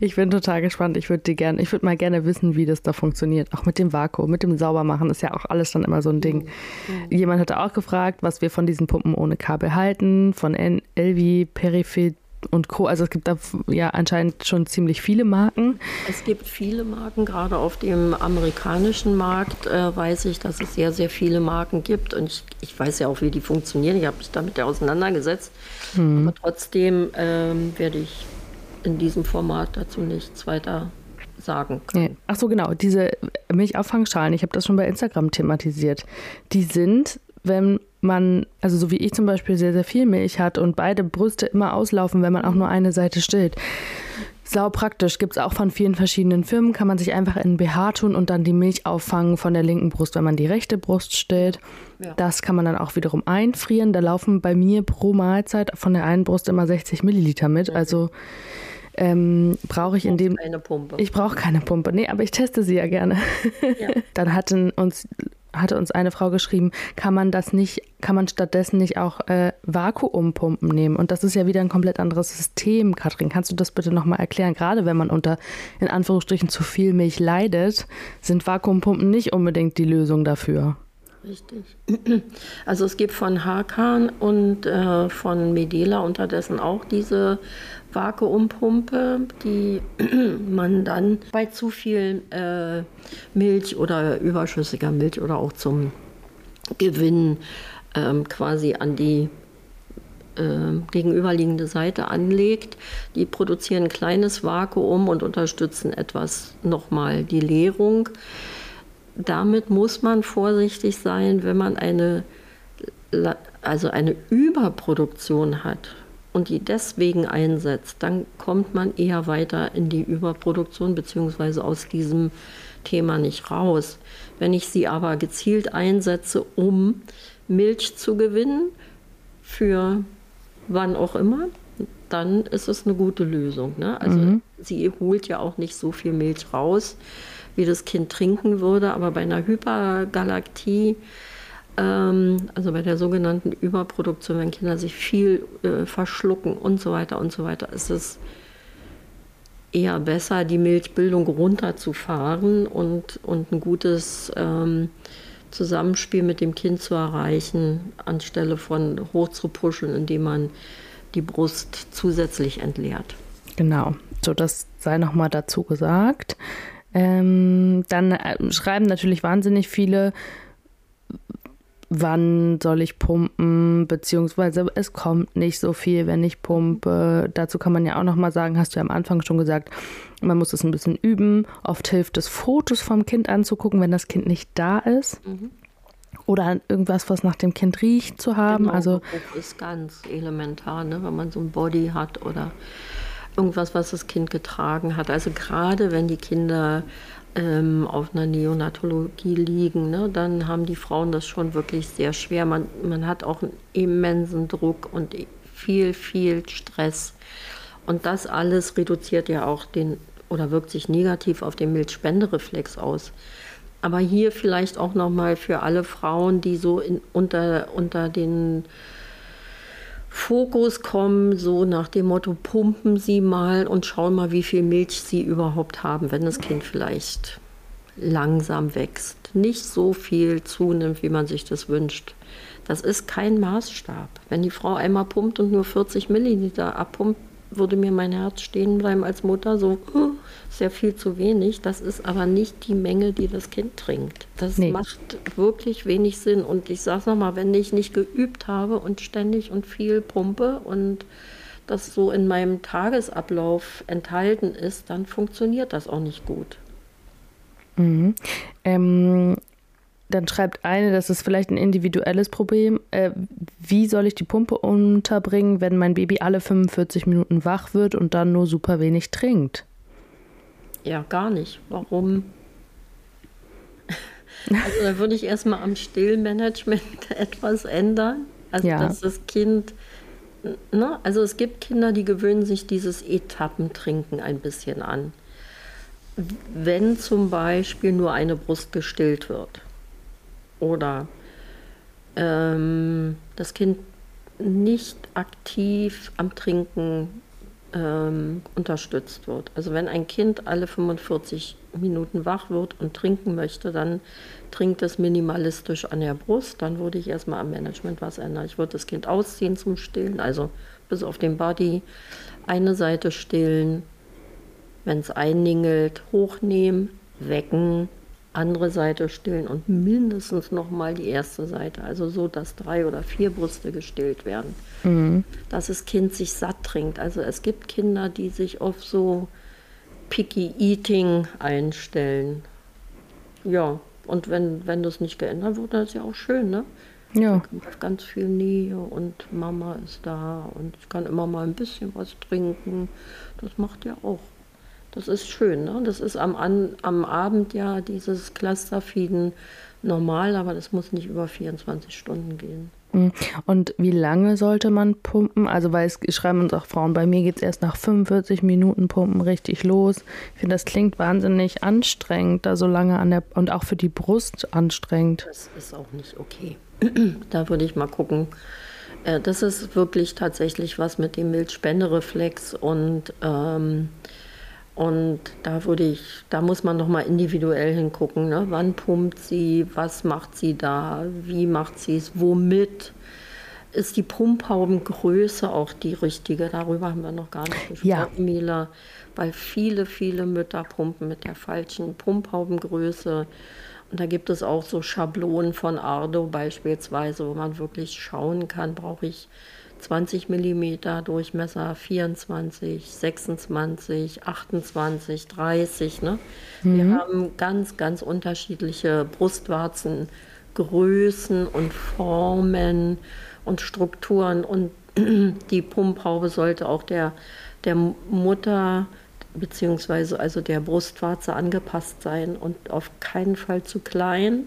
Ich bin total gespannt. Ich würde gerne, ich würde mal gerne wissen, wie das da funktioniert. Auch mit dem Vakuum, mit dem Saubermachen ist ja auch alles dann immer so ein Ding. Mhm. Jemand hatte auch gefragt, was wir von diesen Pumpen ohne Kabel halten, von Elvi Periphet und Co. Also es gibt da ja anscheinend schon ziemlich viele Marken. Es gibt viele Marken, gerade auf dem amerikanischen Markt äh, weiß ich, dass es sehr, sehr viele Marken gibt. Und ich, ich weiß ja auch, wie die funktionieren. Ich habe mich damit ja auseinandergesetzt. Hm. Aber trotzdem ähm, werde ich in diesem Format dazu nichts weiter sagen können. Nee. Ach so, genau. Diese Milchauffangschalen, ich habe das schon bei Instagram thematisiert. Die sind, wenn man, also so wie ich zum Beispiel, sehr, sehr viel Milch hat und beide Brüste immer auslaufen, wenn man auch nur eine Seite stillt. Sau praktisch, gibt es auch von vielen verschiedenen Firmen, kann man sich einfach in BH tun und dann die Milch auffangen von der linken Brust, wenn man die rechte Brust stillt. Ja. Das kann man dann auch wiederum einfrieren. Da laufen bei mir pro Mahlzeit von der einen Brust immer 60 Milliliter mit. Mhm. Also ähm, brauche ich in dem. Keine Pumpe. Ich brauche keine Pumpe. Nee, aber ich teste sie ja gerne. Ja. dann hatten uns hatte uns eine Frau geschrieben, kann man das nicht, kann man stattdessen nicht auch äh, Vakuumpumpen nehmen? Und das ist ja wieder ein komplett anderes System, Katrin. Kannst du das bitte nochmal erklären? Gerade wenn man unter, in Anführungsstrichen, zu viel Milch leidet, sind Vakuumpumpen nicht unbedingt die Lösung dafür. Richtig. Also es gibt von Hakan und äh, von Medela unterdessen auch diese Vakuumpumpe, die man dann bei zu viel äh, Milch oder überschüssiger Milch oder auch zum Gewinn ähm, quasi an die äh, gegenüberliegende Seite anlegt. Die produzieren ein kleines Vakuum und unterstützen etwas nochmal die Leerung damit muss man vorsichtig sein, wenn man eine, also eine Überproduktion hat und die deswegen einsetzt, dann kommt man eher weiter in die Überproduktion bzw. aus diesem Thema nicht raus. Wenn ich sie aber gezielt einsetze, um Milch zu gewinnen, für wann auch immer, dann ist es eine gute Lösung. Ne? Also mhm. sie holt ja auch nicht so viel Milch raus, wie das Kind trinken würde, aber bei einer Hypergalaktie, also bei der sogenannten Überproduktion, wenn Kinder sich viel äh, verschlucken und so weiter und so weiter, ist es eher besser, die Milchbildung runterzufahren und, und ein gutes ähm, Zusammenspiel mit dem Kind zu erreichen, anstelle von hoch zu pushen, indem man die Brust zusätzlich entleert. Genau, so das sei nochmal dazu gesagt. Ähm, dann äh, schreiben natürlich wahnsinnig viele, wann soll ich pumpen, beziehungsweise es kommt nicht so viel, wenn ich pumpe. Dazu kann man ja auch nochmal sagen, hast du ja am Anfang schon gesagt, man muss es ein bisschen üben. Oft hilft es, Fotos vom Kind anzugucken, wenn das Kind nicht da ist. Mhm. Oder irgendwas, was nach dem Kind riecht, zu haben. Genau, also ist ganz elementar, ne? wenn man so ein Body hat oder irgendwas, was das Kind getragen hat. Also gerade wenn die Kinder ähm, auf einer Neonatologie liegen, ne, dann haben die Frauen das schon wirklich sehr schwer. Man, man hat auch einen immensen Druck und viel, viel Stress. Und das alles reduziert ja auch den oder wirkt sich negativ auf den Milchspendereflex aus. Aber hier vielleicht auch nochmal für alle Frauen, die so in, unter, unter den Fokus kommen, so nach dem Motto, pumpen Sie mal und schauen mal, wie viel Milch Sie überhaupt haben, wenn das Kind vielleicht langsam wächst, nicht so viel zunimmt, wie man sich das wünscht. Das ist kein Maßstab. Wenn die Frau einmal pumpt und nur 40 Milliliter abpumpt, würde mir mein Herz stehen bleiben als Mutter, so uh, sehr viel zu wenig. Das ist aber nicht die Menge, die das Kind trinkt. Das nee. macht wirklich wenig Sinn. Und ich sage es nochmal, wenn ich nicht geübt habe und ständig und viel pumpe und das so in meinem Tagesablauf enthalten ist, dann funktioniert das auch nicht gut. Mhm. Ähm, dann schreibt eine, das ist vielleicht ein individuelles Problem. Äh, wie soll ich die Pumpe unterbringen, wenn mein Baby alle 45 Minuten wach wird und dann nur super wenig trinkt? Ja, gar nicht. Warum? Also da würde ich erstmal am Stillmanagement etwas ändern. Also ja. dass das Kind, ne? also es gibt Kinder, die gewöhnen sich dieses Etappentrinken ein bisschen an. Wenn zum Beispiel nur eine Brust gestillt wird oder ähm, das Kind nicht aktiv am Trinken ähm, unterstützt wird. Also wenn ein Kind alle 45 Minuten wach wird und trinken möchte, dann trinkt es minimalistisch an der Brust. Dann würde ich erstmal am Management was ändern. Ich würde das Kind ausziehen zum Stillen, also bis auf den Body, eine Seite stillen, wenn es einningelt, hochnehmen, wecken, andere Seite stillen und mindestens nochmal die erste Seite. Also so, dass drei oder vier Brüste gestillt werden. Mhm. Dass das Kind sich satt trinkt. Also es gibt Kinder, die sich auf so Picky Eating einstellen. Ja, und wenn, wenn das nicht geändert wird, dann ist ja auch schön, ne? Ja. Ganz viel Nähe und Mama ist da und ich kann immer mal ein bisschen was trinken. Das macht ja auch das ist schön. Ne? Das ist am, an, am Abend ja dieses Clusterfeeden normal, aber das muss nicht über 24 Stunden gehen. Mhm. Und wie lange sollte man pumpen? Also, weil es schreiben uns auch Frauen, bei mir geht es erst nach 45 Minuten Pumpen richtig los. Ich finde, das klingt wahnsinnig anstrengend, da so lange an der und auch für die Brust anstrengend. Das ist auch nicht okay. da würde ich mal gucken. Äh, das ist wirklich tatsächlich was mit dem Milchspendereflex und ähm, und da würde ich, da muss man nochmal individuell hingucken. Ne? Wann pumpt sie, was macht sie da, wie macht sie es, womit? Ist die Pumphaubengröße auch die richtige? Darüber haben wir noch gar nicht gesprochen, ja. Mila. Weil viele, viele Mütter pumpen mit der falschen Pumphaubengröße. Und da gibt es auch so Schablonen von Ardo beispielsweise, wo man wirklich schauen kann, brauche ich 20 mm Durchmesser, 24, 26, 28, 30. Ne? Mhm. Wir haben ganz, ganz unterschiedliche Brustwarzengrößen und Formen und Strukturen. Und die Pumphaube sollte auch der, der Mutter beziehungsweise also der Brustwarze angepasst sein und auf keinen Fall zu klein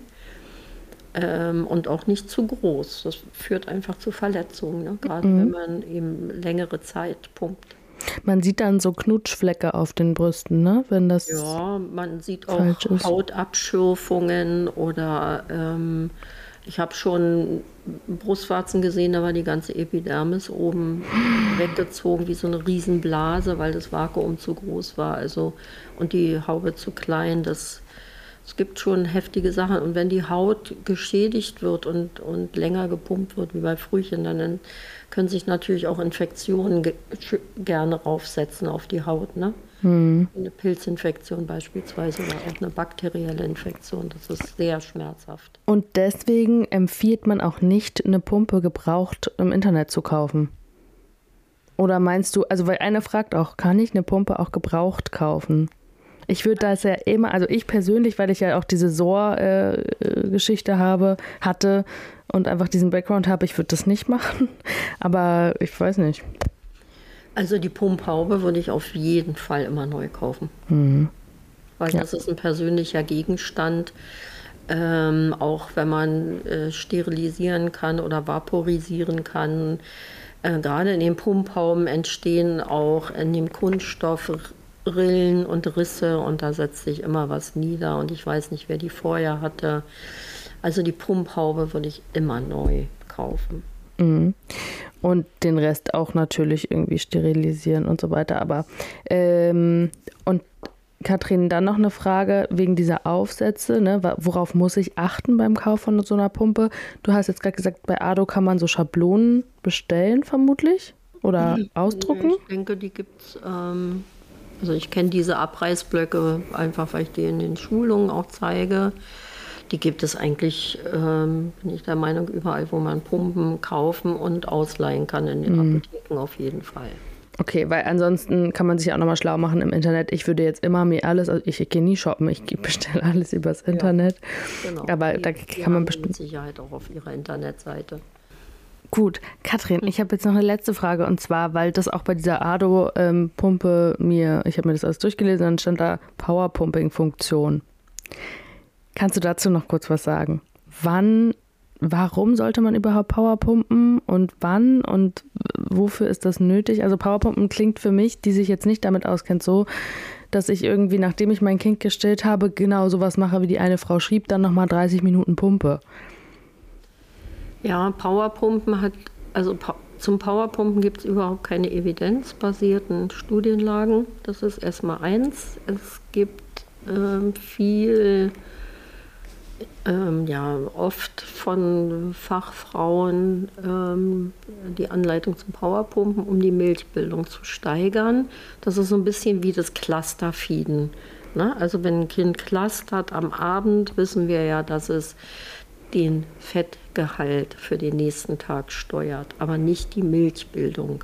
ähm, und auch nicht zu groß. Das führt einfach zu Verletzungen, ne? gerade mhm. wenn man eben längere Zeit pumpt. Man sieht dann so Knutschflecke auf den Brüsten, ne? Wenn das ja, man sieht auch ist. Hautabschürfungen oder ähm, ich habe schon Brustwarzen gesehen, da war die ganze Epidermis oben weggezogen wie so eine Riesenblase, weil das Vakuum zu groß war, also und die Haube zu klein. Das es gibt schon heftige Sachen. Und wenn die Haut geschädigt wird und, und länger gepumpt wird, wie bei Frühchen, dann können sich natürlich auch Infektionen ge gerne raufsetzen auf die Haut. Ne? Hm. Eine Pilzinfektion beispielsweise oder auch eine bakterielle Infektion. Das ist sehr schmerzhaft. Und deswegen empfiehlt man auch nicht, eine Pumpe gebraucht im Internet zu kaufen. Oder meinst du, also weil einer fragt auch, kann ich eine Pumpe auch gebraucht kaufen? Ich würde das ja immer, also ich persönlich, weil ich ja auch diese SOR-Geschichte äh, habe, hatte und einfach diesen Background habe, ich würde das nicht machen. Aber ich weiß nicht. Also die Pumphaube würde ich auf jeden Fall immer neu kaufen. Mhm. Weil ja. das ist ein persönlicher Gegenstand. Ähm, auch wenn man äh, sterilisieren kann oder vaporisieren kann. Äh, gerade in den Pumphauben entstehen auch in dem Kunststoff Rillen und Risse und da setzt sich immer was nieder und ich weiß nicht, wer die vorher hatte. Also die Pumphaube würde ich immer neu kaufen. Mhm. Und den Rest auch natürlich irgendwie sterilisieren und so weiter. Aber ähm, und Kathrin, dann noch eine Frage wegen dieser Aufsätze. Ne? Worauf muss ich achten beim Kauf von so einer Pumpe? Du hast jetzt gerade gesagt, bei Ado kann man so Schablonen bestellen, vermutlich? Oder ausdrucken? Ich denke, die gibt es ähm, also ich kenne diese Abreißblöcke einfach, weil ich die in den Schulungen auch zeige. Die gibt es eigentlich, ähm, bin ich der Meinung, überall, wo man Pumpen kaufen und ausleihen kann, in den mhm. Apotheken auf jeden Fall. Okay, weil ansonsten kann man sich auch nochmal schlau machen im Internet. Ich würde jetzt immer mir alles, also ich, ich gehe nie shoppen, ich bestelle alles übers Internet. Ja, genau. Aber die, da kann man bestimmt. Mit Sicherheit auch auf ihrer Internetseite. Gut, Katrin, ich habe jetzt noch eine letzte Frage und zwar, weil das auch bei dieser Ado-Pumpe mir, ich habe mir das alles durchgelesen, dann stand da Powerpumping-Funktion. Kannst du dazu noch kurz was sagen? Wann, warum sollte man überhaupt Powerpumpen und wann und wofür ist das nötig? Also Powerpumpen klingt für mich, die sich jetzt nicht damit auskennt, so, dass ich irgendwie, nachdem ich mein Kind gestillt habe, genau sowas mache, wie die eine Frau schrieb, dann nochmal 30 Minuten Pumpe. Ja, Powerpumpen hat, also zum Powerpumpen gibt es überhaupt keine evidenzbasierten Studienlagen. Das ist erstmal eins. Es gibt ähm, viel, ähm, ja, oft von Fachfrauen ähm, die Anleitung zum Powerpumpen, um die Milchbildung zu steigern. Das ist so ein bisschen wie das Clusterfeeden. Ne? Also wenn ein Kind clustert am Abend, wissen wir ja, dass es den Fettgehalt für den nächsten Tag steuert, aber nicht die Milchbildung.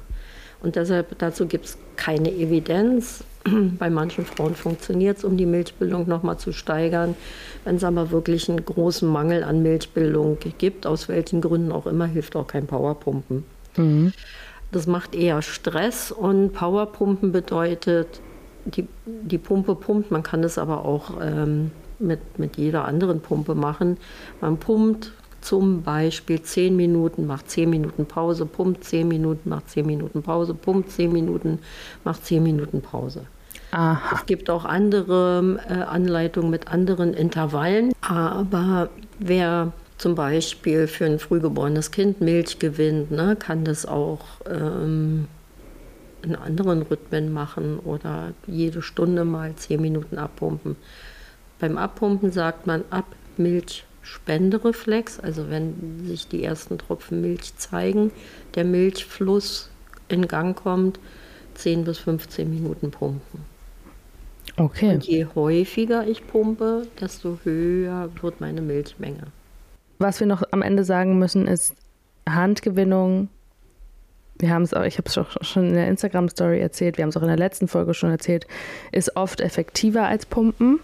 Und deshalb dazu gibt es keine Evidenz. Bei manchen Frauen funktioniert es, um die Milchbildung nochmal zu steigern. Wenn es aber wirklich einen großen Mangel an Milchbildung gibt, aus welchen Gründen auch immer, hilft auch kein Powerpumpen. Mhm. Das macht eher Stress und Powerpumpen bedeutet, die, die Pumpe pumpt, man kann es aber auch ähm, mit, mit jeder anderen Pumpe machen. Man pumpt zum Beispiel 10 Minuten, macht 10 Minuten Pause, pumpt 10 Minuten, macht 10 Minuten Pause, pumpt 10 Minuten, macht 10 Minuten Pause. Aha. Es gibt auch andere äh, Anleitungen mit anderen Intervallen, aber wer zum Beispiel für ein frühgeborenes Kind Milch gewinnt, ne, kann das auch ähm, in anderen Rhythmen machen oder jede Stunde mal 10 Minuten abpumpen. Beim Abpumpen sagt man Abmilchspendereflex, also wenn sich die ersten Tropfen Milch zeigen, der Milchfluss in Gang kommt, 10 bis 15 Minuten pumpen. Okay. Und je häufiger ich pumpe, desto höher wird meine Milchmenge. Was wir noch am Ende sagen müssen, ist Handgewinnung. Wir haben es auch, ich habe es schon in der Instagram-Story erzählt, wir haben es auch in der letzten Folge schon erzählt, ist oft effektiver als Pumpen.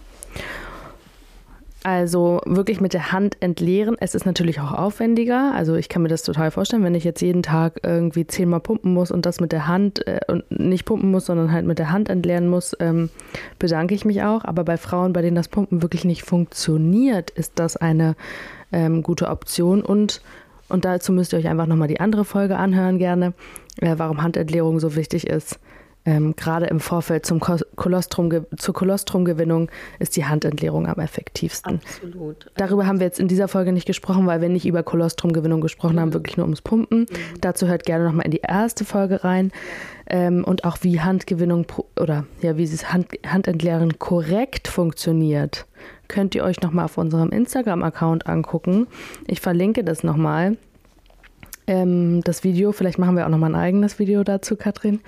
Also wirklich mit der Hand entleeren. Es ist natürlich auch aufwendiger. Also ich kann mir das total vorstellen, wenn ich jetzt jeden Tag irgendwie zehnmal pumpen muss und das mit der Hand äh, und nicht pumpen muss, sondern halt mit der Hand entleeren muss, ähm, bedanke ich mich auch. Aber bei Frauen, bei denen das Pumpen wirklich nicht funktioniert, ist das eine ähm, gute Option. Und, und dazu müsst ihr euch einfach nochmal die andere Folge anhören gerne, äh, warum Handentleerung so wichtig ist. Ähm, gerade im Vorfeld zum Kolostrum, zur Kolostrumgewinnung ist die Handentleerung am effektivsten. Absolut. Darüber haben wir jetzt in dieser Folge nicht gesprochen, weil wir nicht über Kolostrumgewinnung gesprochen mhm. haben, wirklich nur ums Pumpen. Mhm. Dazu hört gerne nochmal in die erste Folge rein. Ähm, und auch wie Handgewinnung oder ja, wie dieses Hand, Handentleeren korrekt funktioniert, könnt ihr euch nochmal auf unserem Instagram-Account angucken. Ich verlinke das nochmal ähm, das Video. Vielleicht machen wir auch nochmal ein eigenes Video dazu, Katrin.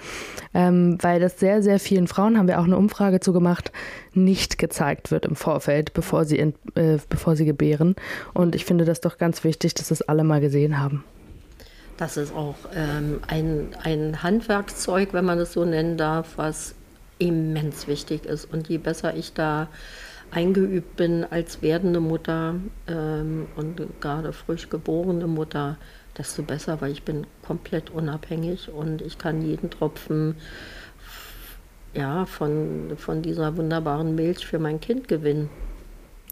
Ähm, weil das sehr, sehr vielen Frauen, haben wir auch eine Umfrage zu gemacht, nicht gezeigt wird im Vorfeld, bevor sie, in, äh, bevor sie gebären. Und ich finde das doch ganz wichtig, dass das alle mal gesehen haben. Das ist auch ähm, ein, ein Handwerkszeug, wenn man es so nennen darf, was immens wichtig ist. Und je besser ich da eingeübt bin als werdende Mutter ähm, und gerade frisch geborene Mutter, desto besser, weil ich bin komplett unabhängig und ich kann jeden Tropfen ja, von, von dieser wunderbaren Milch für mein Kind gewinnen.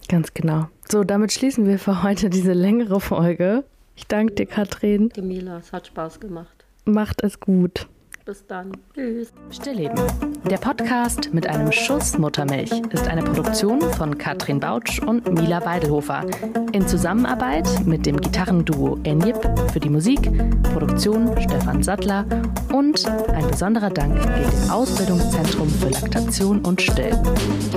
Ganz genau. So, damit schließen wir für heute diese längere Folge. Ich danke dir, Katrin. Gemila, es hat Spaß gemacht. Macht es gut. Bis dann. Tschüss. Stillleben. Der Podcast mit einem Schuss Muttermilch ist eine Produktion von Katrin Bautsch und Mila Weidelhofer. In Zusammenarbeit mit dem Gitarrenduo Enjip für die Musik, Produktion Stefan Sattler und ein besonderer Dank geht dem Ausbildungszentrum für Laktation und Still.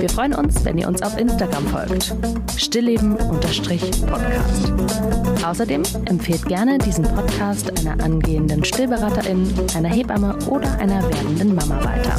Wir freuen uns, wenn ihr uns auf Instagram folgt. Stillleben-Podcast. Außerdem empfehlt gerne diesen Podcast einer angehenden Stillberaterin, einer Hebamme oder einer werdenden Mama weiter.